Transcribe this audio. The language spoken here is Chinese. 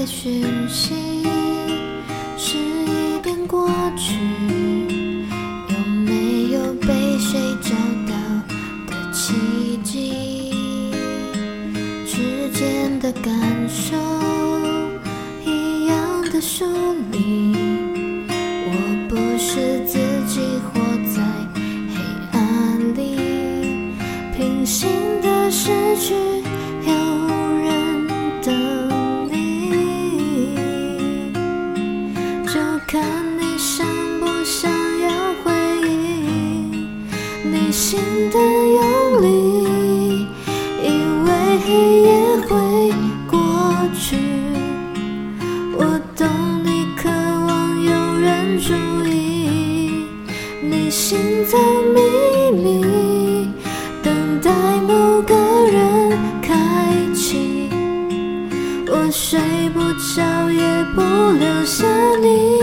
的讯息，是一遍过去，有没有被谁找到的奇迹？之间的感受一样的疏离，我不是自己活在黑暗里，平行的失去。看你想不想要回应，你心的用力，以为黑夜会过去。我懂你渴望有人注意，你心藏秘密，等待某个人开启。我睡不着，也不留下你。